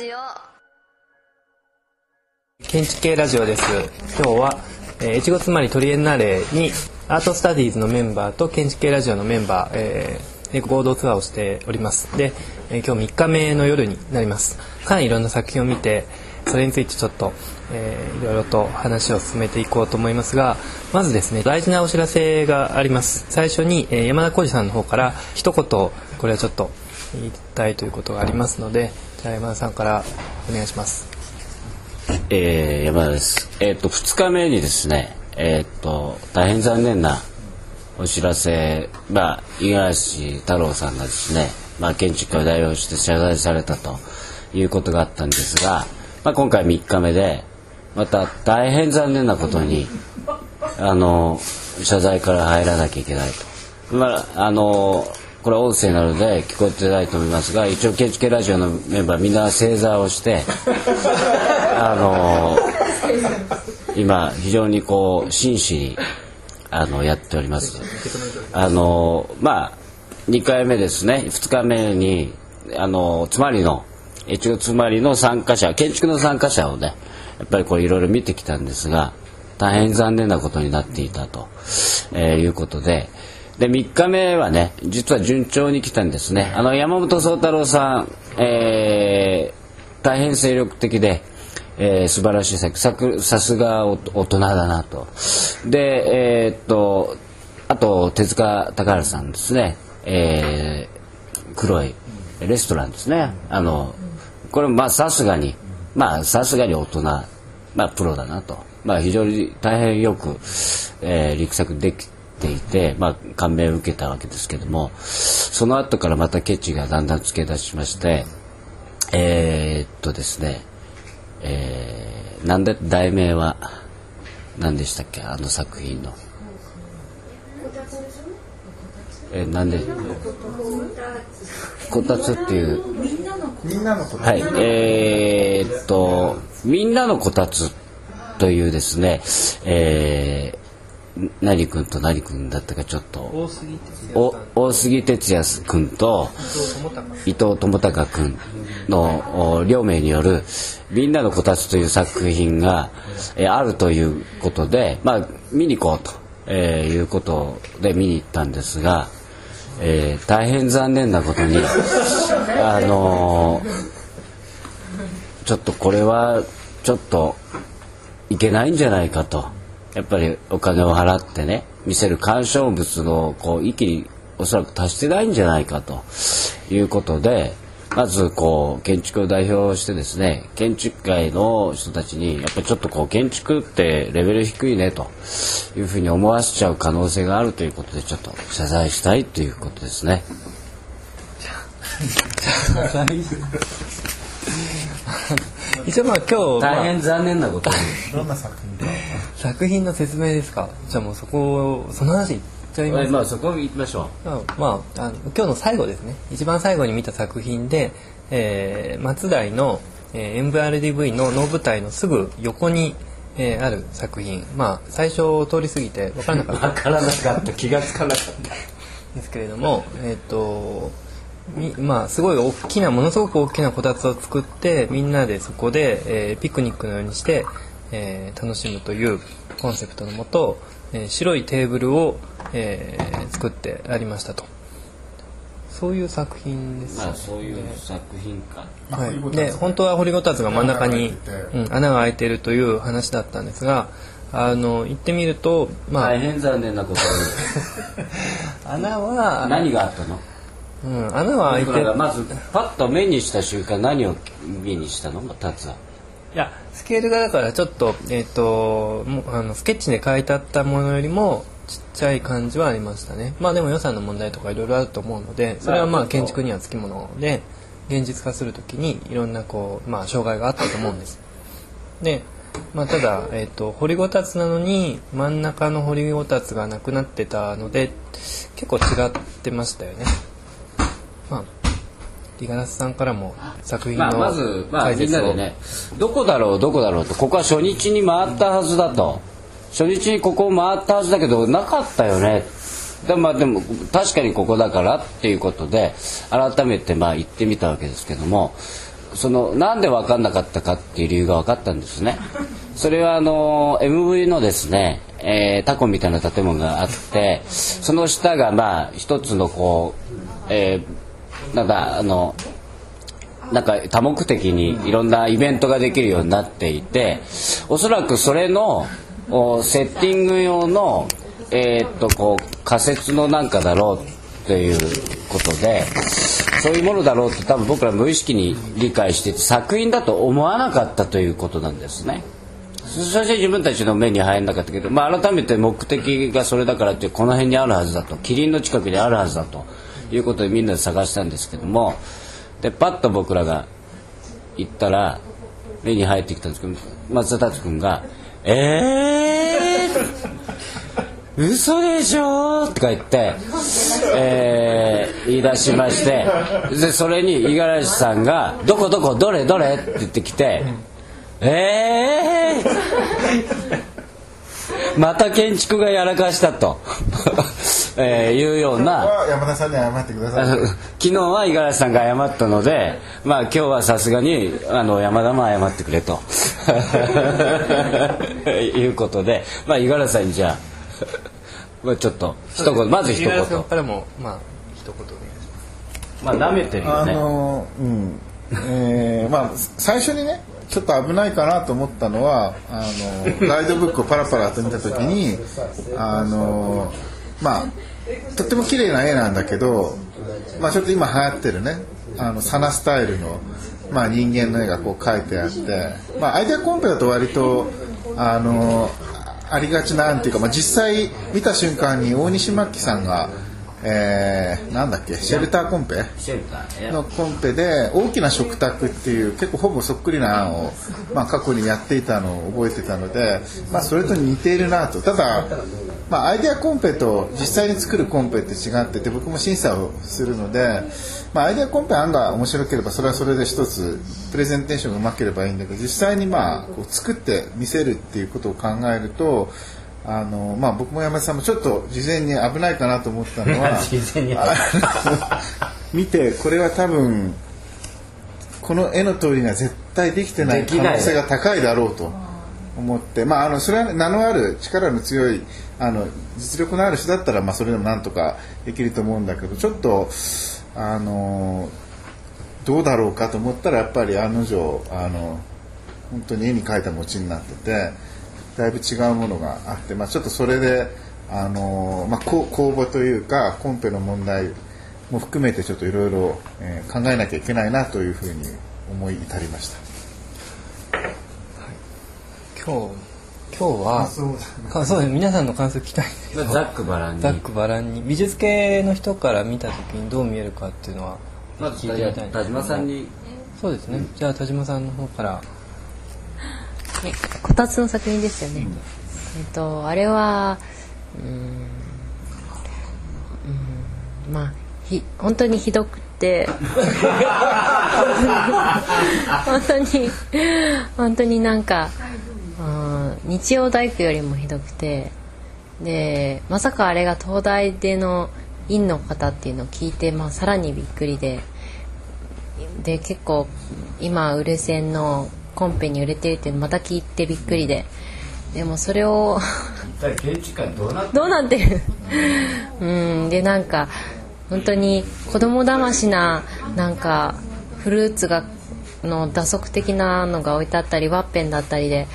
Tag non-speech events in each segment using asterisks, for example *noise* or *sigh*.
ジオ。建築系ラジオです。今日は、えー、越後つまりトリエンナーレにアートスタディーズのメンバーと建築系ラジオのメンバー、えー、で合同ツアーをしております。で、えー、今日3日目の夜になります。かなりいろんな作品を見てそれについてちょっと、えー、いろいろと話を進めていこうと思いますがまずですね大事なお知らせがあります。最初に、えー、山田浩二さんの方から一言これはちょっと言いたいということがありますのでじゃあ山田さんからお願いしますえー、山田です。えっ、ー、と、2日目にですね、えっ、ー、と、大変残念なお知らせ、まあ、五十嵐太郎さんがですね、まあ、建築家を代表して謝罪されたということがあったんですが、まあ、今回3日目で、また大変残念なことに、あの、謝罪から入らなきゃいけないと。まあ、あの、これは音声なので聞こえてないと思いますが一応建築系ラジオのメンバーみんな正座をして *laughs* あの今非常にこう真摯にあのやっております。あのまあ2回目ですね。2日目にあのつまりの一応つまりの参加者建築の参加者をねやっぱりこれいろいろ見てきたんですが大変残念なことになっていたと、えー、いうことでで3日目はね実は順調に来たんですね。あの山本宗太郎さん、えー、大変精力的で、えー、素晴らしい作作さすが大人だなと。でえー、っとあと手塚高原さんですね、えー、黒いレストランですね。あのこれまあさすがにまあさすがに大人まあプロだなと。まあ非常に大変よく、えー、力作できていて、まあ、感銘を受けたわけですけどもその後からまたケチがだんだんつけ出しましてえー、っとですね、えー、なんで題名は何でしたっけ？あの作品の。えなんで？こたつっていう。みんなのこたつ。はい。えー、っとみんなのこたつというですね、え何君と何君だったかちょっと大杉哲也君と伊藤智隆君の両名による「みんなのこたつ」という作品が、えあるということで、まあ、見に行こうと、えいうことで見に行ったんですが、えー、大変残念なことに *laughs* あのー、ちょっとこれはちょっといけないんじゃないかと。やっぱりお金を払ってね見せる鑑賞物のこう域におそらく達してないんじゃないかということでまずこう建築を代表してですね建築界の人たちにやっぱちょっとこう建築ってレベル低いねというふうに思わせちゃう可能性があるということでちょっと謝罪したいということですね。一応まあ今日大変残念なことに。どんな作品作品の説明ですか？じゃあもうそこその話いっちゃいます、まあそこ行きましょう。まああの今日の最後ですね。一番最後に見た作品で、えー、松台の、えー、MVRDV の能舞台のすぐ横にえー、ある作品。まあ最初通り過ぎて分からなかった。*laughs* 分からなかった。気が付かなかった。ですけれどもえっ、ー、とまあすごい大きなものすごく大きなこたつを作ってみんなでそこで、えー、ピクニックのようにしてえー、楽しむというコンセプトのもと、えー、白いテーブルを、えー、作ってありましたと。そういう作品です、ね、まあそういう作品か、はい、で本当は掘りごたつが真ん中にうん、穴が開いているという話だったんですがあの行ってみると、まあ、大変残念なことに。*laughs* 穴は何があったの？うん、穴は開いてまずパッと目にした瞬間何を目にしたの？立つは。いやスケールがだからちょっと,、えーと、あのスケッチで書いてあったものよりもちっちゃい感じはありましたね。まあでも予算の問題とかいろいろあると思うのでそれはまあ建築にはつきもので現実化する時にいろんなこう、まあ、障害があったと思うんです。で、まあ、ただ、えーと、掘りごたつなのに真ん中の掘りごたつがなくなってたので結構違ってましたよね。まあ五十嵐さんからも作品の、まあ、まず、まあ、みんなでねどこだろうどこだろうとここは初日に回ったはずだと。初日にここを回ったはずだけどなかったよね。で,、まあ、でも確かにここだからっていうことで改めてまあ行ってみたわけですけどもそのなんで分かんなかったかっていう理由が分かったんですね。それはあの MV のですね、えー、タコみたいな建物があってその下がまあ一つのこう、えー、なんかあのなんか多目的にいろんなイベントができるようになっていておそらくそれのセッティング用の、えー、っとこう仮説のなんかだろうっていうことでそういうものだろうって多分僕ら無意識に理解してて作品だと思わなかったということなんですね。そして自分たちの目に入らなかったけど、まあ、改めて目的がそれだからってこの辺にあるはずだとキリンの近くにあるはずだということでみんなで探したんですけどもでパッと僕らが行ったら目に入ってきたんですけど松田達君が「えー!」嘘でしょ？とか言って、えー、言い出しましてでそれに五十嵐さんが「どこどこ？どれ？どれ?」って言ってきて「えー!」また建築がやらかしたと、*laughs* えー、いうような。山田さんに謝ってください *laughs* 昨日は五十嵐さんが謝ったのでまあ今日はさすがにあの山田も謝ってくれと。*laughs* いうことでまあ五十嵐さんにじゃあまあちょっと一言まず一言。からもまあ一言お願いします。まあ舐めてるよね。あのうん。えー、まあ最初にねちょっと危ないかなと思ったのはあのガイドブックをパラパラと見た時にあのまあとっても綺麗な絵なんだけど、まあ、ちょっと今流行ってるねあのサナスタイルの、まあ、人間の絵がこう描いてあって、まあ、アイデアコンペだと割とあのありがちなんていうか、まあ、実際見た瞬間に大西真紀さんがえー、なんだっけ？シェルターコンペ？のコンペで大きな食卓っていう結構ほぼそっくりな案を、まあ、過去にやっていたのを覚えてたので、まあ、それと似ているなと。ただ、まあ、アイデアコンペと実際に作るコンペって違ってて僕も審査をするので、まあ、アイデアコンペ案が面白ければそれはそれで一つプレゼンテーションがうまければいいんだけど実際にまあこう作って見せるっていうことを考えるとあのまあ、僕も山田さんもちょっと事前に危ないかなと思ったのは *laughs* *laughs* 見てこれは多分この絵の通りには絶対できてない可能性が高いだろうと思って、まあ、あのそれは名のある力の強いあの実力のある人だったら、まあ、それでもなんとかできると思うんだけどちょっとあのどうだろうかと思ったらやっぱり案の定あの本当に絵に描いた餅になってて。だいぶ違うものがあって、まあ、ちょっとそれで、あのまあ、公募というかコンペの問題も含めてちょっといろいろ考えなきゃいけないなというふうに思い至りました。はい、今日今日はそう。そう皆さんの感想聞きたい。んですけどざっくばらんに。ざっくばらんに。美術系の人から見た時にどう見えるかっていうのはまず聞いてみたい田島さんに。そうですね、うん、じゃあ田島さんの方からね、こたつの作品ですよね。えっとあれはうん、うん、まあひ本当にひどくて。本当に本当になんか、うん、日曜大工よりもひどくて。でまさかあれが東大での院の方っていうのを聞いて、まあ、さらにびっくりで。で結構今売れ線のコンペに売れてるってまた聞いてびっくりででもそれをどうなってる？うんでなんか本当に子供騙しななんかフルーツがの打足的なのが置いてあったりワッペンだったりで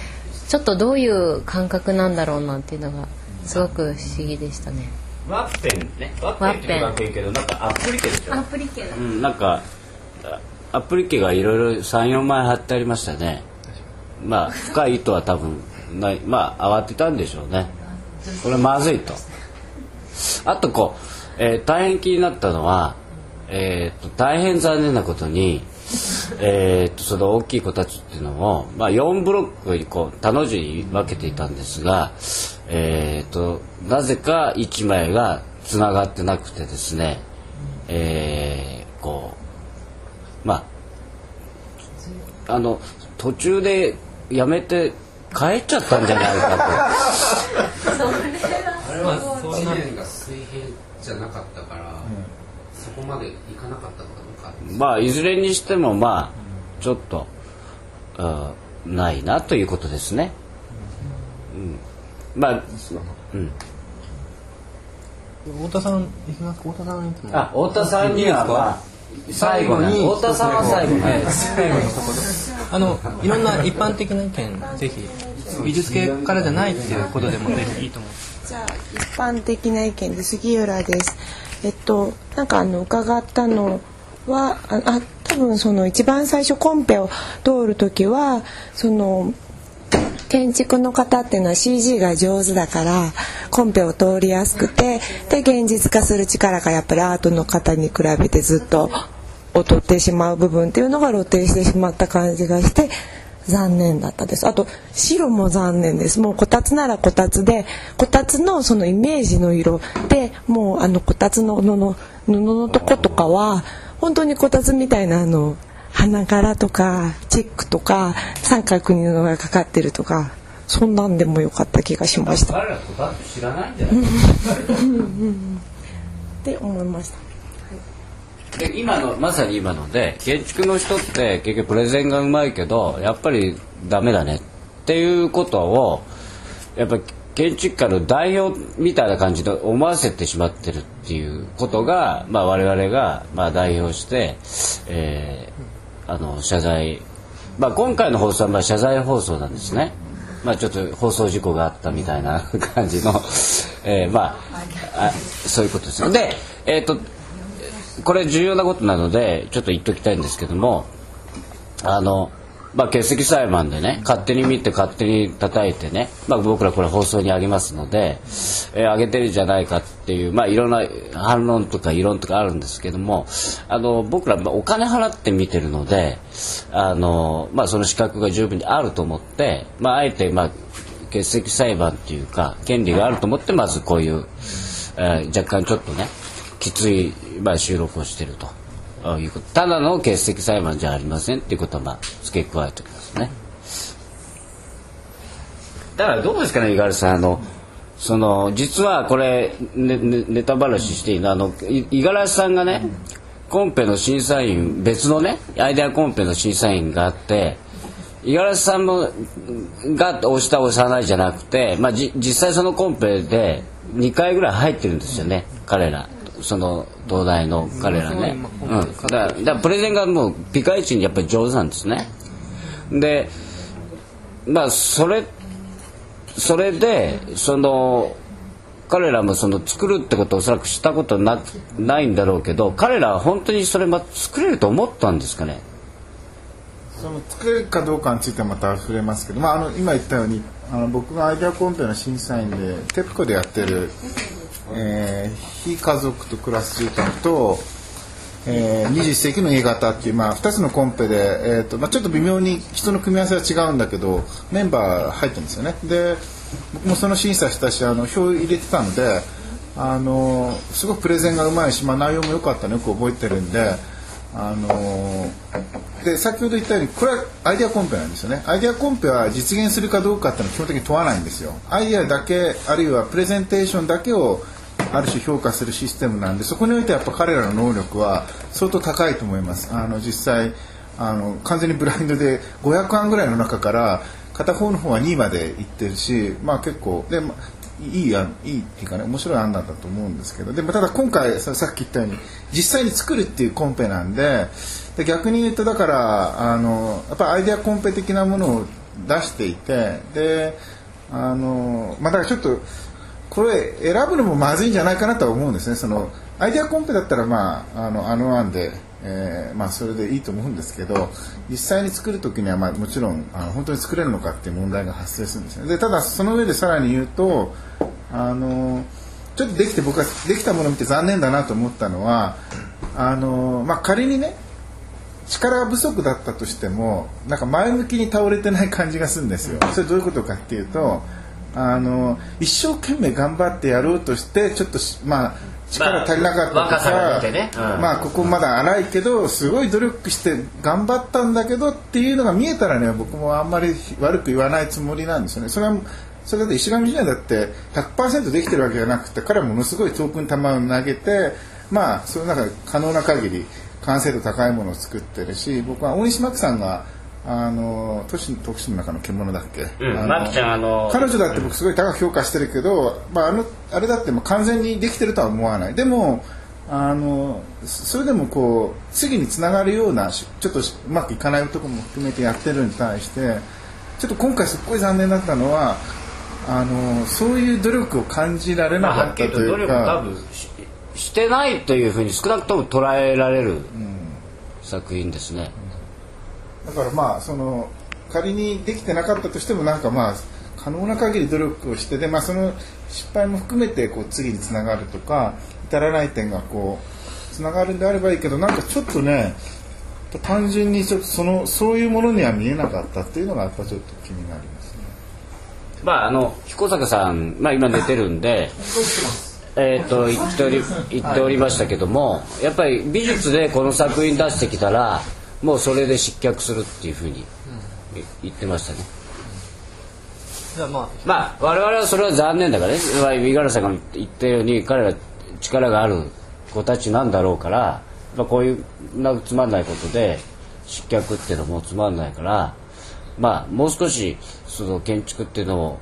ちょっとどういう感覚なんだろうなっていうのがすごく不思議でしたね。ワッペンね。ワッペンって言うけどなんかアプリケでしょ？アプリケだ。うん、なんかアプリケがいろいろ34枚貼ってありましたね。まあ深い糸は多分ない。まあ慌てたんでしょうね。これまずいと。あとこう、えー、大変気になったのは、えーと、大変残念なことにえーと、その大きい子たちっていうのを、まあ、4ブロックにこう他の字に分けていたんですが、えーと、なぜか1枚がつながってなくてですね、えー、こうまああの途中でやめて帰っちゃったんじゃないかと。あれは地面が水平じゃなかったから、うん、そこまでいかなかったのかどうか。まあいずれにしてもまあちょっとあないなということですね。うん、まあ、うん、太田さんいきます？か太田さんいつもあ太田さんには、まあ、最後に。太田さんは最後。に、はい。最後のところあのいろんな一般的な意見ぜひ美術系からじゃないっていうことでもぜひいいと思う。じゃあ一般的な意見で杉浦です。えっとなんかあの伺ったのはああ多分その一番最初コンペを通る時はその建築の方っていうのは CG が上手だからコンペを通りやすくてで現実化する力がやっぱりアートの方に比べてずっと劣ってしまう部分っていうのが露呈してしまった感じがして残念だったです。あと白も残念です。もうこたつならこたつでこたつのそのイメージの色でもうあのこたつの布の布のとことかは本当にこたつみたいなあの花柄とかチェックとか三角に布がかかってるとかそんなんでもよかった気がしました。彼らとだって知らないんじゃないって思いましたで今のまさに今ので建築の人って結局プレゼンがうまいけどやっぱりダメだねっていうことをやっぱり建築家の代表みたいな感じで思わせてしまってるっていうことが、まあ、我々がまあ代表して、えーあの謝罪、まあ、今回の放送はまあ謝罪放送なんですね。まあ、ちょっと放送事故があったみたいな *laughs* 感じの、えーまああそういうことですね。で、えっ、とこれ重要なことなのでちょっと言っときたいんですけどもあの、まあ、欠席裁判でね勝手に見て勝手に叩いてね、まあ、僕らこれ放送にあげますので、えー上げてるじゃないかっていう、まあ、いろんな反論とか異論とかあるんですけどもあの僕らお金払って見てるのであの、まあ、その資格が十分にあると思って、まあ、あえて、まあ、欠席裁判っていうか権利があると思ってまずこういう、えー若干ちょっとねきつい、まあ、収録をしてると。いうこと。ただの欠席裁判じゃありませんっていうことは、付け加えておきますね。だからどうですかね五十嵐さんあのその実はこれねねネタ話ししていいの？あの五十嵐さんがねコンペの審査員別のねアイデアコンペの審査員があって五十嵐さんもが押した押さないじゃなくて、まあ、じ実際そのコンペで2回ぐらい入ってるんですよね彼ら。その東大の彼らね、うん、だからだからプレゼンがもうピカイチにやっぱり上手なんですね。でまあそれそれでその彼らもその作るってことをおそらくしたことなないんだろうけど彼らは本当にそれま作れると思ったんですかね？その作れるかどうかについてはまた触れますけど、まあ、あの今言ったようにあの僕がアイデアコンペの審査員でテプコでやってる、えー非家族と暮らす住宅と、えー、21世紀の A 型っていう、まあ、2つのコンペで、えーとまあ、ちょっと微妙に人の組み合わせは違うんだけどメンバー入ってるんですよね。で僕もその審査したしあの票入れてたのであのすごくプレゼンがうまいし、まあ、内容も良かったのよく覚えてるんであので先ほど言ったようにこれはアイデアコンペなんですよね。アイデアコンペは実現するかどうかっていうのは基本的に問わないんですよ。アイデアだけあるいはプレゼンテーションだけをある種評価するシステムなんでそこにおいてやっぱ彼らの能力は相当高いと思います。あの実際あの完全にブラインドで500案ぐらいの中から片方の方は2位までいってるしまあ結構で、まいい案いいっていうかね面白い案なんだと思うんですけどでもただ今回さっき言ったように実際に作るっていうコンペなんでで逆に言うとだからあのやっぱアイデアコンペ的なものを出していてであのまあだからちょっとこれ選ぶのもまずいんじゃないかなとは思うんですねそのアイデアコンペだったらまああのあの案で、えーまあ、それでいいと思うんですけど実際に作る時には、まあ、もちろんあの本当に作れるのかっていう問題が発生するんですねでただその上でさらに言うとあのちょっとできて僕はできたものを見て残念だなと思ったのはあの、まあ、仮にね力不足だったとしてもなんか前向きに倒れてない感じがするんですよ。それどういうことかっていうとあの一生懸命頑張ってやろうとしてちょっとしまあ力足りなかったとか、若さが出てねうんまあここまだ荒いけどすごい努力して頑張ったんだけどっていうのが見えたらね僕もあんまり悪く言わないつもりなんですよね。それはそれだって石上ジュニアだって100%できてるわけじゃなくて彼はものすごい遠くに球を投げてまあその中で可能な限り完成度高いものを作ってるし僕は大西真紀さんがあの都市都市の中の獣だっけ、うんあの真紀ちゃんあの彼女だって僕すごい高く評価してるけど、まあ、あのあれだってもう完全にできてるとは思わないでもあのそれでもこう次につながるようなしちょっとしうまくいかないところも含めてやってるに対してちょっと今回すっごい残念だったのはあのそういう努力を感じられなまあ、かったとはっきりと努いう力多か。分ししてないというふうに少なくとも捉えられる作品ですね。だからまあその仮にできてなかったとしてもなんかまあ可能な限り努力をしてで、まあ、その失敗も含めてこう次につながるとか至らない点がこうつながるんであればいいけどなんかちょっとね単純にちょっとそのそういうものには見えなかったっていうのがやっぱちょっと気になりますね。まああの彦坂さん、まあ、今寝てるんで。*laughs* えー、と言っており言っておりましたけどもやっぱり美術でこの作品出してきたらもうそれで失脚するっていうふうに言ってましたね。まあ。まあ我々はそれは残念だからね。まあ五十嵐さんが言ったように彼ら力がある子たちなんだろうから、まあ、こういうなつまんないことで失脚っていうのもつまんないからまあもう少しその建築っていうのを、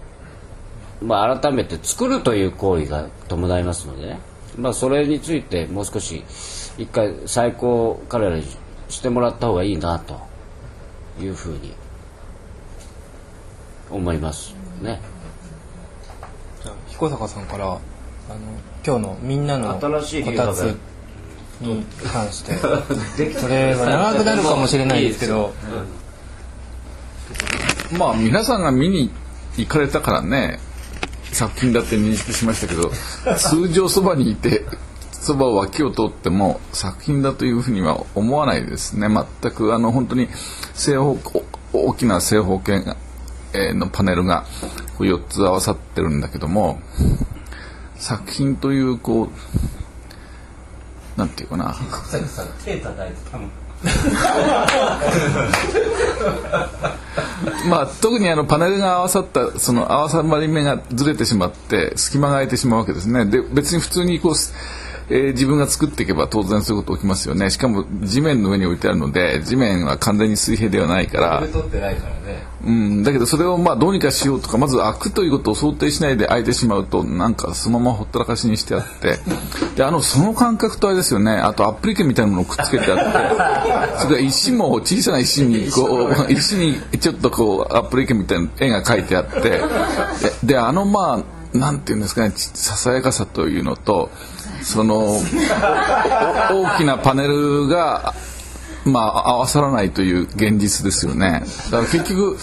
まあ、改めて作るという行為が伴いますのでね、まあ、それについてもう少し一回再考を彼らにしてもらった方がいいなというふうに思います。ね。じゃあ彦坂さんからあの今日のみんなのこ新しいたつに関して。*laughs* それは長くなるかもしれないですけど。まあ皆さんが見に行かれたからね。作品だって認識しましたけど通常そばにいてそばを脇を通っても作品だというふうには思わないですね。全くあの本当に正方お大きな正方形がえーのパネルがこう4つ合わさってるんだけども作品というこうなんていうかな。*laughs* まあ、特にあのパネルが合わさったその合わさり目がずれてしまって隙間が空いてしまうわけですね。で別に普通にこう、えー自分が作っていけば当然そういうこと起きますよね。しかも地面の上に置いてあるので地面は完全に水平ではないから。うん、だけどそれをまあどうにかしようとかまず開くということを想定しないで開いてしまうとなんかそのままほったらかしにしてあって。であのその感覚とあれですよね。あとアップリケみたいなものをくっつけてあって。*laughs* それから石も小さな石にこう石にちょっとこうアップリケみたいな絵が描いてあって。でであのまあなんていうんですかね。ちささやかさというのとそのお大きなパネルがまあ、合わさらないという現実ですよね。だから結局、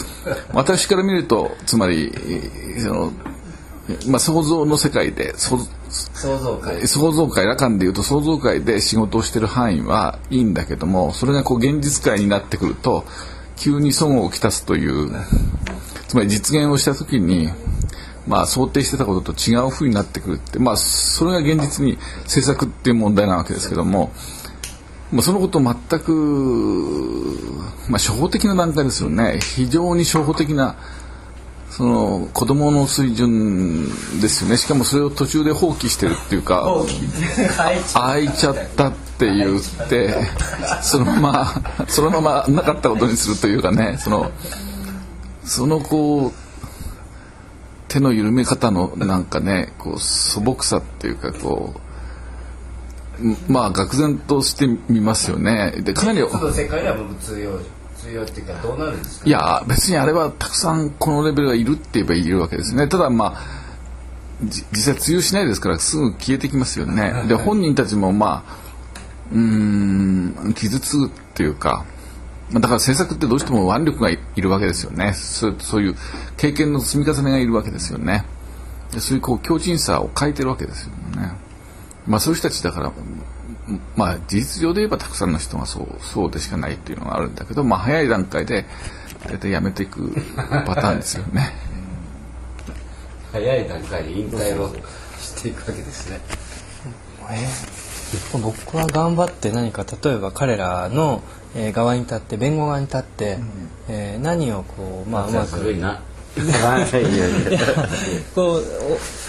私から見ると、つまり、えーその、まあ、想像の世界で、想想像会想像界、羅漢でいうと想像界で仕事をしてる範囲はいいんだけども、それがこう現実界になってくると、急に損をきたすという、つまり実現をした時に、まあ、想定してたことと違う風になってくるって、まあ、それが現実に制作っていう問題なわけですけども、まあ、そのことを全く、まあ、初歩的な段階ですよね。非常に初歩的な、その、子供の水準ですよね。しかもそれを途中で放棄してるっていうか、開いちゃったって言って、そのまま、そのままなかったことにするというかね、その、そのこう、手の緩め方のなんかね、こう素朴さっていうかこう、まあ愕然としてみますよね。でかなりの世界では僕通用通用っていうかどうなるんですか？いや別にあれはたくさんこのレベルがいるって言えばいるわけですね。ただまあじ実際通用しないですからすぐ消えてきますよね。で本人たちもまあうーん傷つくっていうか。まあだから制作ってどうしても腕力がいいるわけですよね。そうそういう経験の積み重ねがいるわけですよね。でそういうこう強靭さを変えてるわけですよね。まあそういう人たちだからまあ事実上で言えばたくさんの人がそうそうでしかないっていうのがあるんだけどまあ早い段階で大体やめていくパターンですよね。早い段階で引退をしていくわけですね僕は頑張って何か例えば彼らのえー側に立って弁護側に立って、えー何をこうまあうまく古いな。いやいやいやこう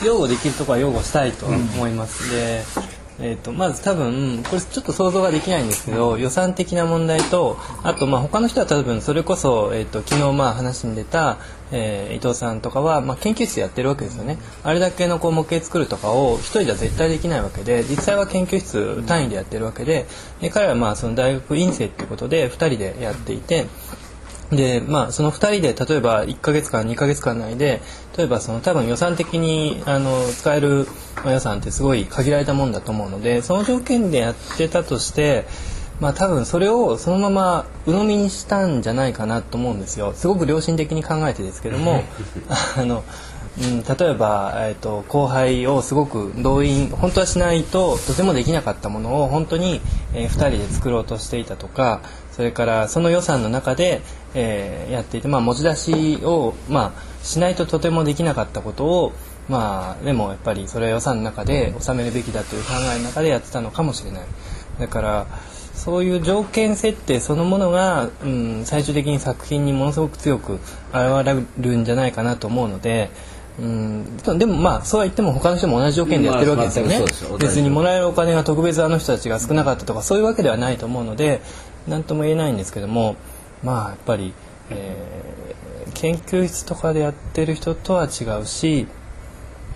お擁護できるところは擁護したいと思います、でえー、とまず多分これちょっと想像ができないんですけど予算的な問題とあとまあ他の人は多分それこそ、えー、と昨日まあ話に出た、えー伊藤さんとかは、まあ、研究室やってるわけですよねあれだけのこう模型作るとかを一人では絶対できないわけで実際は研究室単位でやってるわけでで彼はまあその大学院生っていうことで2人でやっていて。でまあその2人で例えば1ヶ月間2ヶ月間内で例えばその多分予算的にあの使える予算ってすごい限られたもんだと思うのでその条件でやってたとしてまあ多分それをそのまま鵜呑みにしたんじゃないかなと思うんですよすごく良心的に考えてですけども *laughs* あの、うん、例えば、えー、と後輩をすごく動員本当はしないととてもできなかったものを本当に、え2人で作ろうとしていたとかそれからその予算の中で、えーやっていて、まあ、持ち出しを、まあ、しないととてもできなかったことを、まあ、でもやっぱりそれは予算の中で収めるべきだという考えの中でやってたのかもしれない。だからそういう条件設定そのものが、うん、最終的に作品にものすごく強く現れるんじゃないかなと思うので、うん、でもまあそうは言っても他の人も同じ条件でやってるわけですよね。別にもらえるお金が特別あの人たちが少なかったとかそういうわけではないと思うので何とも言えないんですけどもまあやっぱり、えー研究室とかでやってる人とは違うし、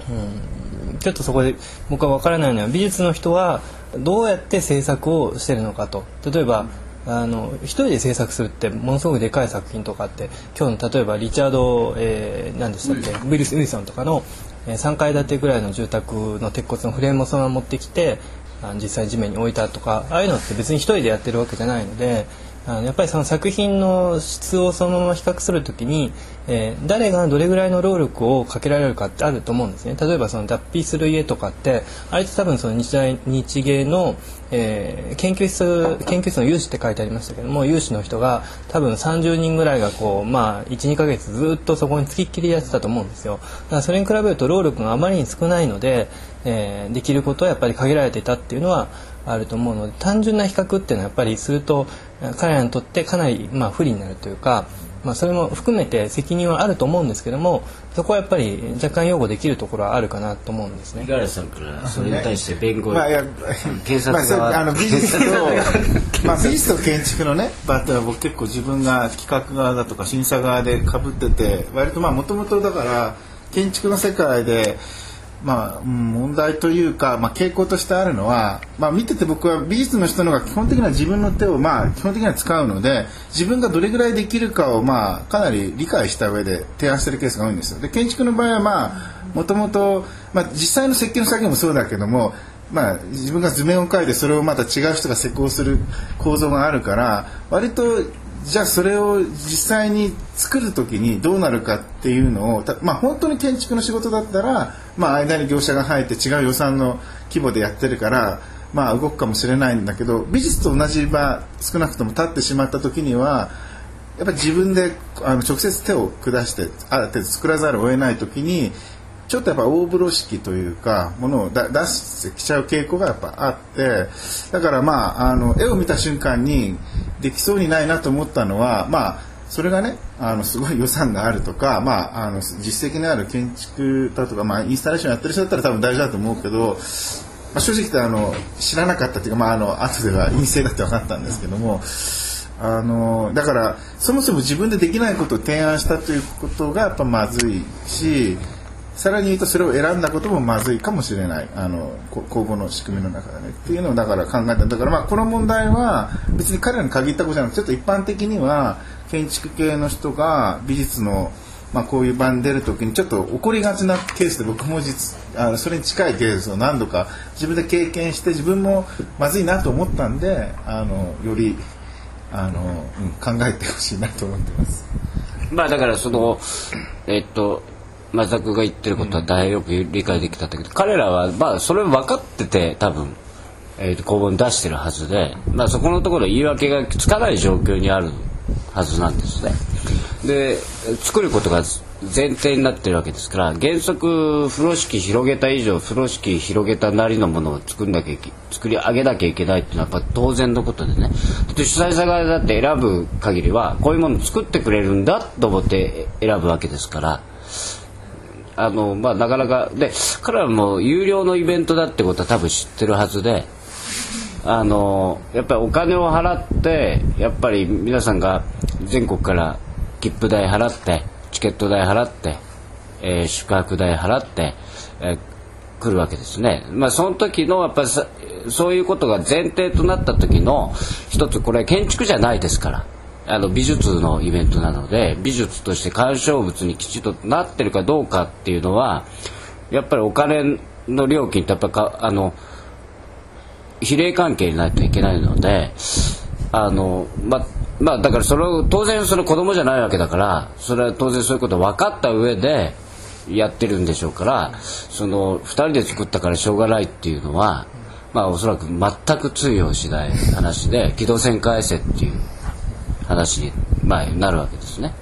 うん、ちょっとそこで僕は分からないのは美術の人はどうやって制作をしてるのかと。例えばあの一人で制作するってものすごくでかい作品とかって今日の例えばリチャード、えー、何でしたっけ？ウィルス・ウィルソンとかの、えー3階建てぐらいの住宅の鉄骨のフレームをそのまま持ってきてあの実際地面に置いたとかああいうのって別に一人でやってるわけじゃないのでやっぱりその作品の質をそのまま比較するときに、えー誰がどれぐらいの労力をかけられるかってあると思うんですね。例えばその脱皮する家とかってあれって多分その日大日芸の、えー研究室研究室の有志って書いてありましたけども有志の人が多分30人ぐらいがこうまあ12ヶ月ずっとそこにつきっきりやってたと思うんですよ。だからそれに比べると労力があまりに少ないので、えーできることはやっぱり限られていたっていうのはあると思うので単純な比較っていうのはやっぱりするとえー彼らにとってかなりまあ不利になるというか、まあ、それも含めて責任はあると思うんですけどもそこはやっぱり若干擁護できるところはあるかなと思うんですね五。十嵐さんからそれに対して弁護まあいや警察まああの *laughs* 美術とまあ美術と建築のねバットは僕結構自分が企画側だとか審査側で被ってて割とまあもともとだから建築の世界でまあ、うん問題というか、まあ、傾向としてあるのは、まあ、見てて僕は美術の人の方が基本的には自分の手を、まあ、基本的には使うので自分がどれぐらいできるかを、まあ、かなり理解した上で提案してるケースが多いんですよ。で建築の場合はまあもともと、まあ、実際の設計の作業もそうだけどもまあ、自分が図面を描いてそれをまた違う人が施工する構造があるから割とじゃあそれを実際に作る時にどうなるかっていうのをまあ本当に建築の仕事だったら、まあ、間に業者が入って違う予算の規模でやってるから、まあ、動くかもしれないんだけど美術と同じ場少なくとも立ってしまった時にはやっぱ自分であの直接手を下してある程度作らざるを得ない時にちょっとやっぱ大風呂敷というかものをだ出してきちゃう傾向がやっぱあってだからまああの絵を見た瞬間にできそうにないなと思ったのはまあそれがねあのすごい予算があるとか、まあ、あの実績のある建築だとか、まあ、インスタレーションやってる人だったら多分大事だと思うけど、まあ、正直あの知らなかったっていうか、まあ、あの後では陰性だって分かったんですけども。あのだからそもそも自分でできないことを提案したということがやっぱまずいしさらに言うとそれを選んだこともまずいかもしれない。あのこ公募の仕組みの中でね。っていうのをだから考えた。だからまあこの問題は別に彼らに限ったことじゃなくてちょっと一般的には建築系の人が美術のまあ、こういう場に出るときにちょっと起こりがちなケースで僕も実あのそれに近いケースを何度か自分で経験して自分もまずいなと思ったんであのよりあの、うん、考えてほしいなと思ってます。まあだからそのえっと松田君が言ってることは大変よく理解できたんだけど、彼らはまあそれ分かってて多分、えーと公募に出してるはずで、まあ、そこのところ言い訳がつかない状況にあるはずなんですね。で作ることが前提になってるわけですから原則風呂敷広げた以上風呂敷広げたなりのものを作んなきゃ作り上げなきゃいけないっていうのはやっぱ当然のことでねで主催者側だって選ぶ限りはこういうものを作ってくれるんだと思って選ぶわけですからあの、まあ、なかなかで彼らも有料のイベントだってことは多分知ってるはずで。あのやっぱりお金を払ってやっぱり皆さんが全国から切符代払ってチケット代払って、えー宿泊代払って、えー来るわけですね。まあその時のやっぱりそういうことが前提となった時の一つこれ建築じゃないですから。あの美術のイベントなので美術として鑑賞物にきちっとなってるかどうかっていうのはやっぱりお金の料金ってやっぱかあの比例関係にないといけないのであのままあだからそれを当然その子供じゃないわけだからそれは当然そういうこと分かった上でやってるんでしょうからその2人で作ったからしょうがないっていうのはまあおそらく全く通用しない話で機動戦返せっていう話に、まあ、なるわけですね。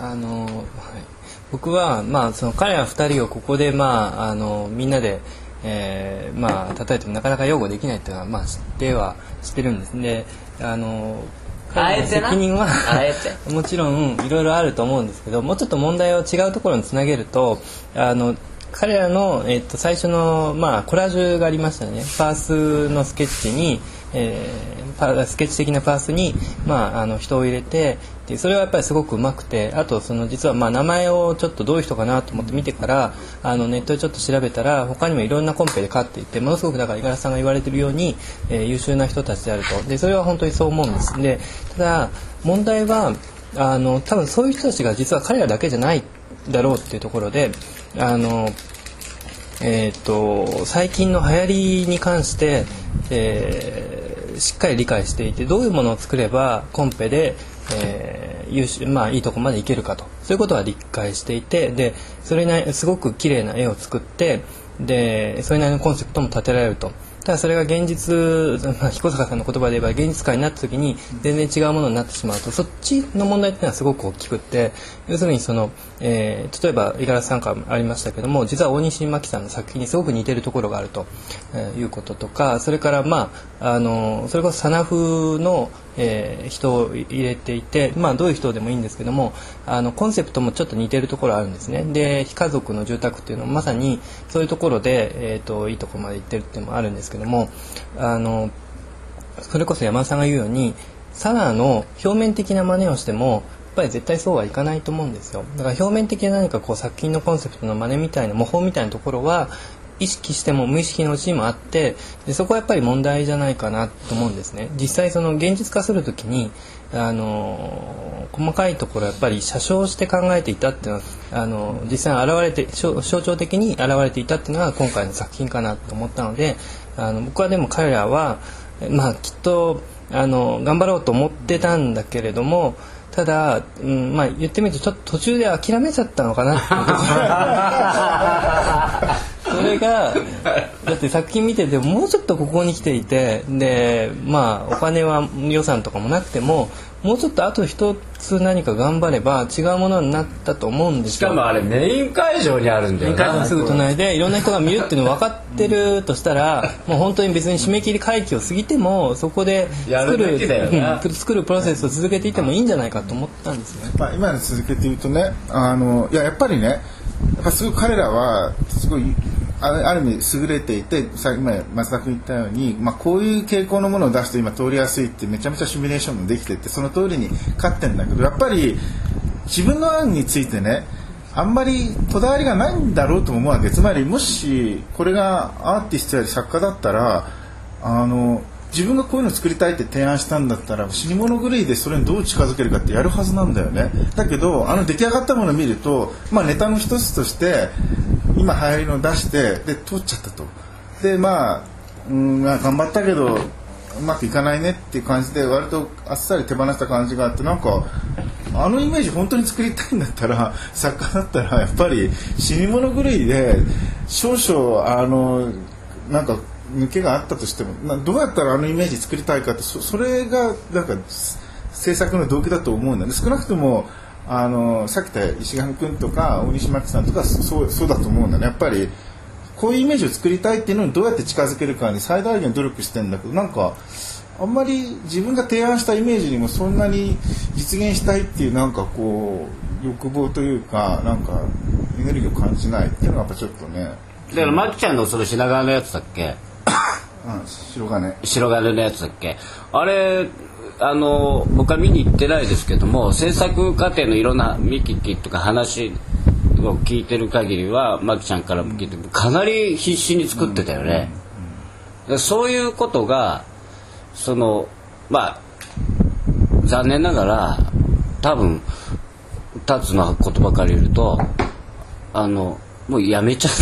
あの、はい、僕は、まあ、その彼ら二人をここで、まあ、あのみんなで、えーまあ、叩いてもなかなか擁護できないっていうのは、まあ、知っては知ってるんですね。あの彼らの責任はあえて *laughs* もちろんいろいろあると思うんですけどもうちょっと問題を違うところにつなげるとあの彼らの、えっと、最初の、まあ、コラージュがありましたよねパースのスケッチに、えスケッチ的なパースに、まあ、あの人を入れてでそれはやっぱりすごくうまくてあとその実はまあ名前をちょっとどういう人かなと思って見てからあのネットでちょっと調べたら他にもいろんなコンペで勝っていてものすごくだから五十嵐さんが言われているように、えー優秀な人たちであると。でそれは本当にそう思うんです。でただ問題はあの多分そういう人たちが実は彼らだけじゃないだろうっていうところであのえー、と最近の流行りに関して、えーしっかり理解していてどういうものを作ればコンペで、えー優秀まあ、いいとこまでいけるかとそういうことは理解していてでそれなりすごく綺麗な絵を作ってでそれなりのコンセプトも立てられると。ただそれが現実、*laughs* まあ、彦坂さんの言葉で言えば現実界になった時に全然違うものになってしまうとそっちの問題っていうのはすごく大きくって要するにその、えー例えば五十嵐さんからもありましたけども実は大西真紀さんの作品にすごく似てるところがあると、えーいうこととかそれからまああのそれこそサナフの、えー人を入れていて、まあ、どういう人でもいいんですけどもあのコンセプトもちょっと似てるところあるんですね。で非家族の住宅っていうのもまさにそういうところで、えー、といいとこまで行ってるっていうのもあるんですけどもあのそれこそ山田さんが言うようにサナの表面的な真似をしてもやっぱり絶対そうはいかないと思うんですよ。だから表面的な何かこう作品のコンセプトの真似みたいな模倣みたいなところは意識しても無意識のうちにもあってでそこはやっぱり問題じゃないかなと思うんですね。実際その現実化するときにあの細かいところやっぱり写生して考えていたっていうのはあの実際現れて象象徴的に現れていたっていうのが今回の作品かなと思ったのであの僕はでも彼らはまあきっとあの頑張ろうと思ってたんだけれどもただ、うんまあ、言ってみるとちょっと途中で諦めちゃったのかなっていうところ *laughs* それがだって作品見ててもうちょっとここに来ていてでまあお金は予算とかもなくてももうちょっとあと一つ何か頑張れば違うものになったと思うんですよ。しかもあれメイン会場にあるんだよな。会場のすぐ隣でいろんな人が見るっていうの分かってるとしたら *laughs* もう本当に別に締め切り会期を過ぎてもそこでやる作る作るプロセスを続けていってもいいんじゃないかと思ったんですよね。まあ、今の続けて言うとねあのいややっぱりねやっぱすごい彼らはすごいある意味優れていてさ今松田君言ったように、まあ、こういう傾向のものを出すと今通りやすいってめちゃめちゃシミュレーションもできててその通りに勝ってるんだけどやっぱり自分の案についてねあんまりこだわりがないんだろうと思うわけ。つまりもしこれがアーティストや作家だったらあの自分がこういうのを作りたいって提案したんだったら死に物狂いでそれにどう近づけるかってやるはずなんだよね。だけどあの出来上がったものを見ると、まあ、ネタの一つとして今流行りの出してで通っちゃったと。でまあ、うん、頑張ったけどうまくいかないねっていう感じで割とあっさり手放した感じがあってなんかあのイメージ本当に作りたいんだったら *laughs* 作家だったらやっぱり死に物狂いで少々あのなんか抜けがあったとしてもなどうやったらあのイメージ作りたいかってそれがなんか制作の動機だと思うんだね。少なくともあのさっき言った石上君とか大西真紀さんとかそうそうだと思うんだね。やっぱりこういうイメージを作りたいっていうのにどうやって近づけるかに最大限努力してんだけどなんかあんまり自分が提案したイメージにもそんなに実現したいっていうなんかこう欲望というかなんかエネルギーを感じないっていうのがやっぱちょっとね、だからマキちゃんのその品川のやつだっけ？うん、白金。白金のやつだっけ？あれあの僕は見に行ってないですけども制作過程のいろんな見聞きとか話を聞いてる限りはマキちゃんからも聞いてかなり必死に作ってたよね、でそういうことがそのまあ残念ながら多分達の言葉から言うとあのもうやめちゃっ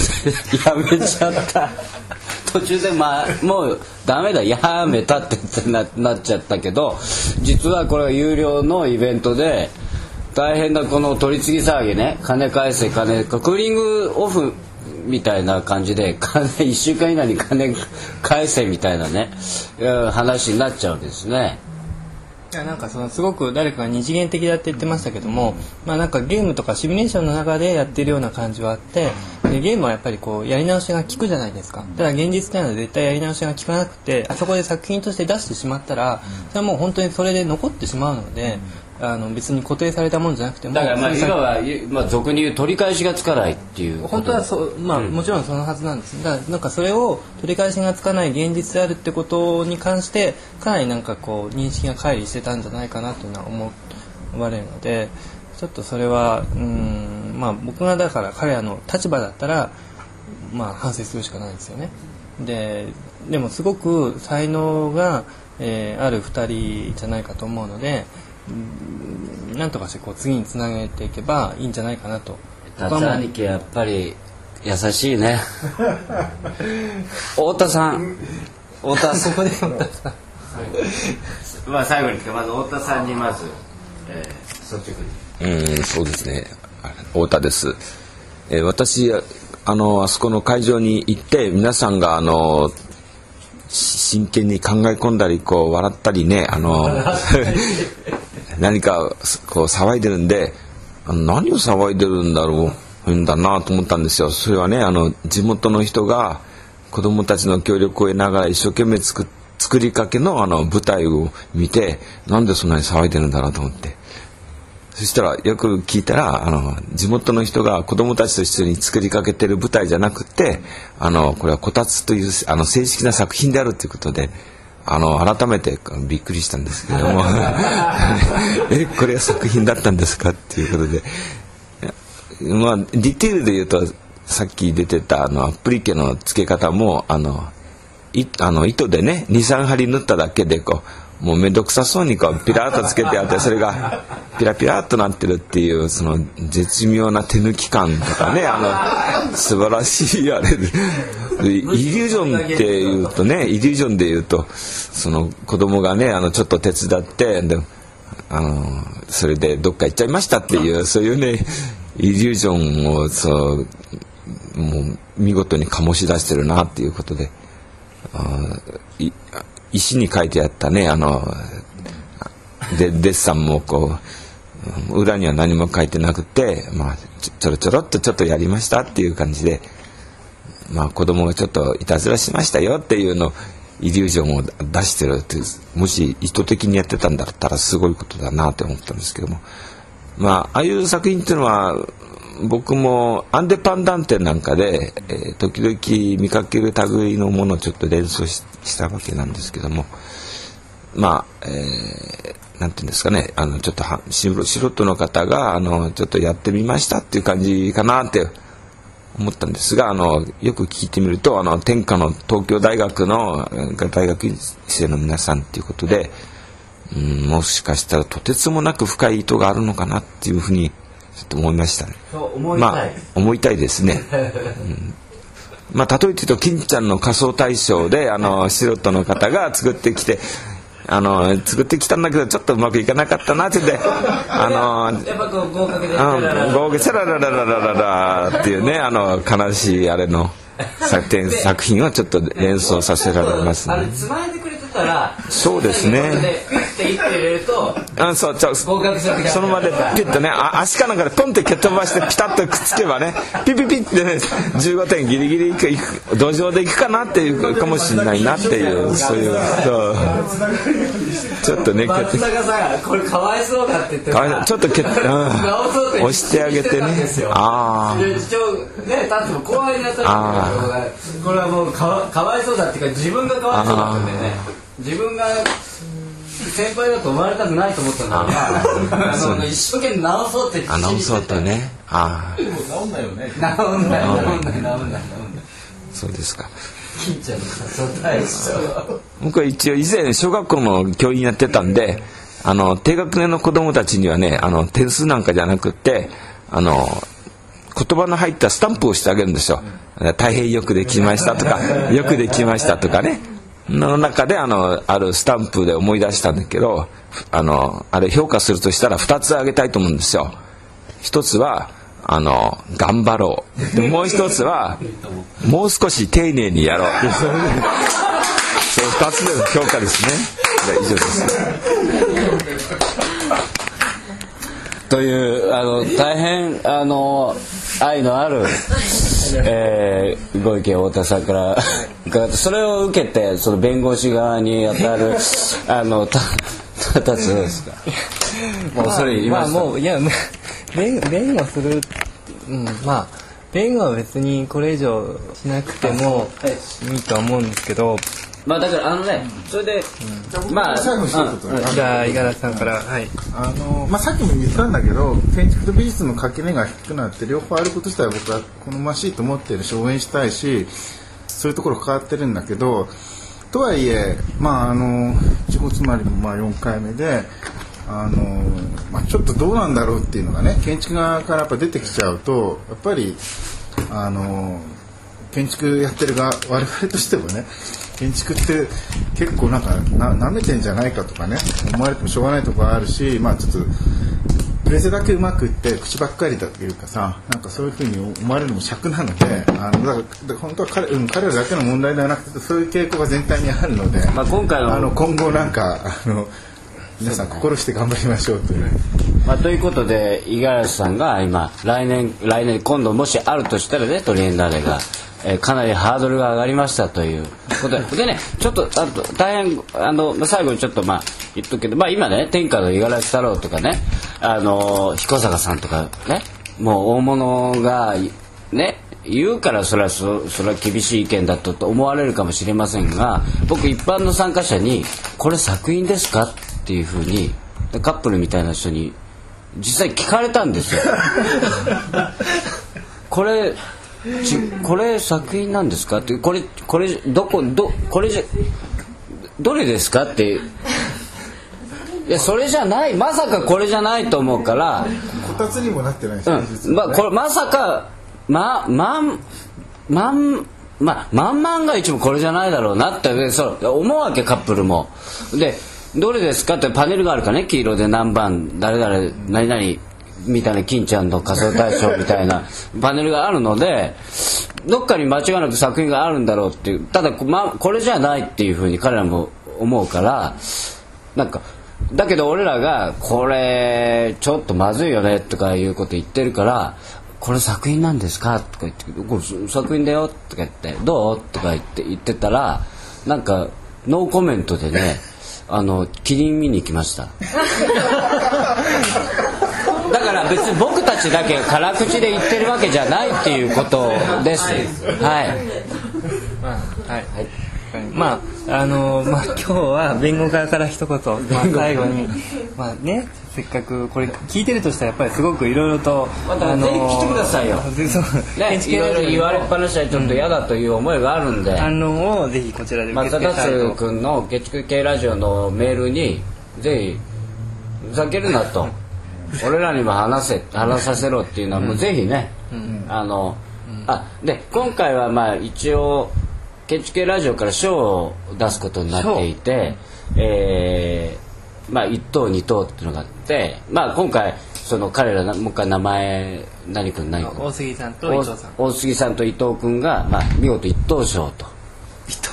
た。*laughs* やめちゃった途中でまあもうダメだやめたってななっちゃったけど実はこれは有料のイベントで大変なこの取り次ぎ騒ぎね金返せ金クーリングオフみたいな感じで金1週間以内に金返せみたいなねうん話になっちゃうんですね。いやなんかそのすごく誰かが二次元的だって言ってましたけども、まあなんかゲームとかシミュレーションの中でやってるような感じはあってでゲームはやっぱりこうやり直しが効くじゃないですか。ただ現実っていうのは絶対やり直しが効かなくてあそこで作品として出してしまったらそれはもう本当にそれで残ってしまうのであの別に固定されたものじゃなくてもだからまあ今は、まあ、俗に言う取り返しがつかないっていう本当はそう、まあ、もちろんそのはずなんです。だからなんかそれを取り返しがつかない現実であるってことに関してかなりなんかこう認識が乖離してたんじゃないかなというのは思われるのでちょっとそれはうんまあ僕がだから彼らの立場だったらまあ反省するしかないですよね。ででもすごく才能が、えーある2人じゃないかと思うのでうんなんとかしてこう次につなげていけばいいんじゃないかなと。達兄貴やっぱり優しいね。*laughs* 太田さん。太田さん。ここで太田さんまあ最後にまず太田さんにまず、えー、率直に。うん、そうですね。あ太田です。えー私、あの、あそこの会場に行って、皆さんが、あの、し真剣に考え込んだり、こう、笑ったりね、あの、*laughs* 何か、こう、騒いでるんで、何を騒いでるんだろう、んだなと思ったんですよ。それはね、あの、地元の人が、子供たちの協力を得ながら一生懸命作作りかけのあの舞台を見てなんでそんなに騒いでるんだろうと思ってそしたらよく聞いたらあの地元の人が子供たちと一緒に作りかけてる舞台じゃなくてあのこれはこたつというあの正式な作品であるということであの改めてびっくりしたんですけども。*laughs* えこれは作品だったんですか？っていうことで。まあディテールで言うとさっき出てたあのアプリケの付け方もあのいあの糸でね23針縫っただけでこうもう面倒くさそうにこうピラッとつけてあってそれがピラピラっとなってるっていうその絶妙な手抜き感とかねあの素晴らしいあれで。イリュージョンっていうとねイリュージョンで言うとその子供がねあのちょっと手伝ってであのそれでどっか行っちゃいましたっていうそういうねイリュージョンをそうもう見事に醸し出してるなっていうことで。石に書いてあったねあのでデッサンもこう裏には何も書いてなくて、まあ、ちょろちょろっとちょっとやりましたっていう感じで、まあ、子供がちょっといたずらしましたよっていうのイリュージョンを出してるってもし意図的にやってたんだったらすごいことだなって思ったんですけども。まあああいう作品っていうのは僕もアンデパンダンテなんかで、えー時々見かける類のものをちょっと連想したわけなんですけども。まあ、えーていうんですかねあのちょっとは素人素人の方があのちょっとやってみましたっていう感じかなって思ったんですがあのよく聞いてみるとあの天下の東京大学のえー大学院生の皆さんっていうことで、うん、もしかしたらとてつもなく深い意図があるのかなっていうふうにちょっと思いましたね。思いまあ思いたいですね。*laughs* うんまあ、例えて言うと金ちゃんの仮装大賞であの素人の方が作ってきてあの作ってきたんだけどちょっとうまくいかなかったなって言ってあのやっぱこう合格でうん、合計チャラララララララっていうねあの悲しいあれの作品をちょっと連想させられますね。あれつまいでくれてたらそうですねでピッって言って入れるとあそうちょ合格する時その場でピッとねあ足かなんかでポンって蹴っ飛ばしてピタッとくっつけばねピピピってね15点ギリギリいくいく土壌でいくかなっていうかもしれないなっていうそういうそう。ちょっとね松坂さんがこれかわいそうだって言ってかわいそうちょっと蹴っ、うん、押してあげてね。ああで一応ねタツも後輩に当たるこれはもうかわかわいそうだっていうか自分がかわいそうだったんでね自分が先輩だと思われたくないと思ったんだからあの一生懸命直そうってあ直そうとね。ああ治んないよね。治んない治んない治んない。そうですか。金ちゃんの僕は一応以前小学校の教員やってたんであの低学年の子供たちにはねあの点数なんかじゃなくってあの言葉の入ったスタンプをしてあげるんですよ。大変よくできましたとか、よくできましたとかね。の中であの、あるスタンプで思い出したんだけど、あの、あれ評価するとしたら2つあげたいと思うんですよ。一つは、あの、頑張ろう。でもう一つは、もう少し丁寧にやろう。そう2つでの評価ですね。以上です。というあの大変あの *laughs* 愛のある、えー、ご意見を太田さんから伺ってそれを受けてその弁護士側に当たる *laughs* あのたたつですか？もうそれ言いました、まあ、もういや弁弁護する、うん、まあ弁護は別にこれ以上しなくてもい。いとは思うんですけどまあだからあのねそれで、まあ最後に一言。じゃあ五十嵐さんからはい。あのまあ、さっきも言ったんだけど建築と美術の垣根が低くなって両方あること自体は僕は好ましいと思っているし応援したいしそういうところ関わってるんだけどとはいえ、まあ、あの一つまりもまあ4回目であの、まあ、ちょっとどうなんだろうっていうのがね建築側からやっぱ出てきちゃうとやっぱりあの建築やってる側我々としてもね建築って結構なんかな舐めてんじゃないかとかね思われてもしょうがないところあるしまあちょっとプレゼだけうまくいって口ばっかりだというかさなんかそういうふうに思われるのも尺なのであのだから本当は彼,、うん、彼らだけの問題ではなくてそういう傾向が全体にあるので、まあ、今回のあの今後なんかあの皆さん心して頑張りましょうという。まあ、ということで五十嵐さんが今来年来年今度もしあるとしたらねトリエンナーレが、えーかなりハードルが上がりましたということででねちょっとあと大変あのまあ最後にちょっとまあ言っとくけど、まあ、今ね天下の五十嵐太郎とかねあの彦坂さんとかねもう大物がね言うからそれはそそれは厳しい意見だとと思われるかもしれませんが僕一般の参加者に「これ作品ですか?」っていうふうにカップルみたいな人に実際聞かれたんですよ。*laughs* これちこれ作品なんですか？ってこれこれどこどこれじゃどれですか？って。いやそれじゃない。まさかこれじゃないと思うから、こたつにもなってないですね実うん、まあこれまさかままんまんまあまん万が一もこれじゃないだろうなって。でそう。思うわけカップルも。でどれですか？ってパネルがあるからね。黄色で何番誰々何々みたいな金ちゃんの仮想大賞みたいなパネルがあるのでどっかに間違いなく作品があるんだろうっていうただ、ま、これじゃないっていうふうに彼らも思うからなんかだけど俺らがこれちょっとまずいよねとかいうこと言ってるからこれ作品なんですか？とか言ってこれ作品だよとか言ってどう？とか言って言ってたらなんかノーコメントでねあのキリン見に行きました。*laughs* から。別に僕たちだけ辛口で言ってるわけじゃないっていうことです。はい。まあはい、まああのまあ今日は弁護側から一言、まあ、最後にまあねせっかくこれ聞いてるとしたらやっぱりすごくいろいろとまたぜひ来てくださいよ。*laughs* そうね、いろいろ言われっぱなしはちょっと嫌だという思いがあるんで、反論をぜひこちらで受け松田付けたいと。達君の月9系ラジオのメールにぜひふざけるなと俺らにも話せ話させろっていうのはもうぜひね、あの、あで今回はまあ一応建築系ラジオから賞を出すことになっていて、えーまあ1等2等っていうのがあって、まあ、今回その彼らなもう一回名前何君何君？大杉さんと伊藤さん。大杉さんと伊藤君が、まあ、見事一等賞と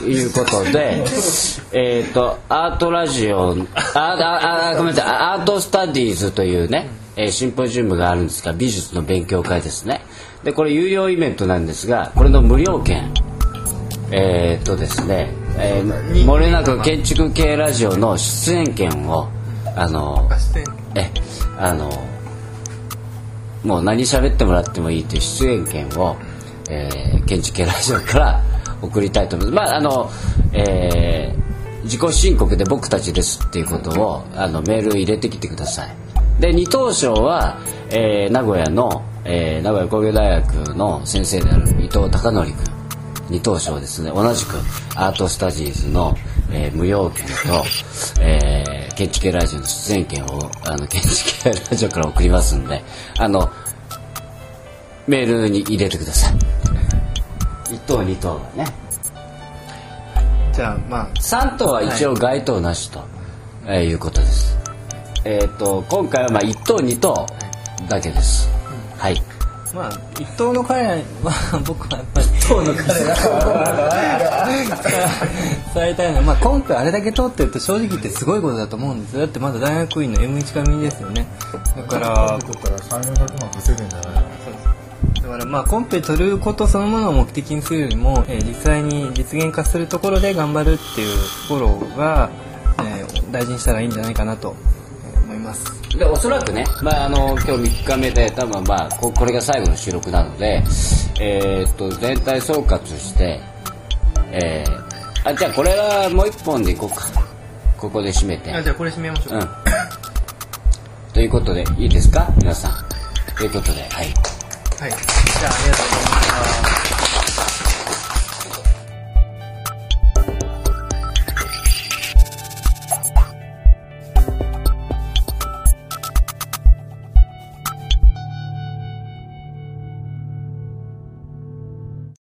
いうことで、*laughs* えっと、アートラジオ、あ、あ、あ、ごめんなさい、アートスタディーズというね、えーシンポジウムがあるんですが、美術の勉強会ですね。で、これ有料イベントなんですが、これの無料券、えっとですね、えー、漏れなく建築系ラジオの出演権を、あの、え、あの、もう何喋ってもらってもいいという出演権を、えー、建築系ラジオから送りたいと思います。まあ、あの、えー自己申告で僕たちですっていうことをあのメール入れてきてください。で、二等賞は、えー名古屋の、えー名古屋工業大学の先生である伊藤孝則君。二等賞ですね。同じくアートスタジーズの、えー無料券と、えー建築系ラジオの出演権を、あの、建築系ラジオから送りますんで、あの、メールに入れてください。一等、二等がね。じゃあまあ3等は一応該当なしと、えーいうことです。えっ、と、今回はまあ1等、2等だけです。はい。まあ一等の彼らは *laughs* 僕はやっぱり一等の彼ら伝えたいのは、まあ、今回あれだけ通ってると正直言ってすごいことだと思うんですよだってまだ大学院の M1 組ですよねだから取ったら3400万稼いでんじゃないの？だからまあコンペ取ることそのものを目的にするよりも、えー実際に実現化するところで頑張るっていうところが、えー大事にしたらいいんじゃないかなとえー思いますで、おそらくね、まあ、あの、今日3日目で、多分まあ、ここれが最後の収録なので、えっと、全体総括して、えー、あ、じゃあこれはもう一本でいこうか。ここで締めて。あじゃあこれ締めましょう、うん。ということで、いいですか？皆さん。ということで、はい。はいじゃああり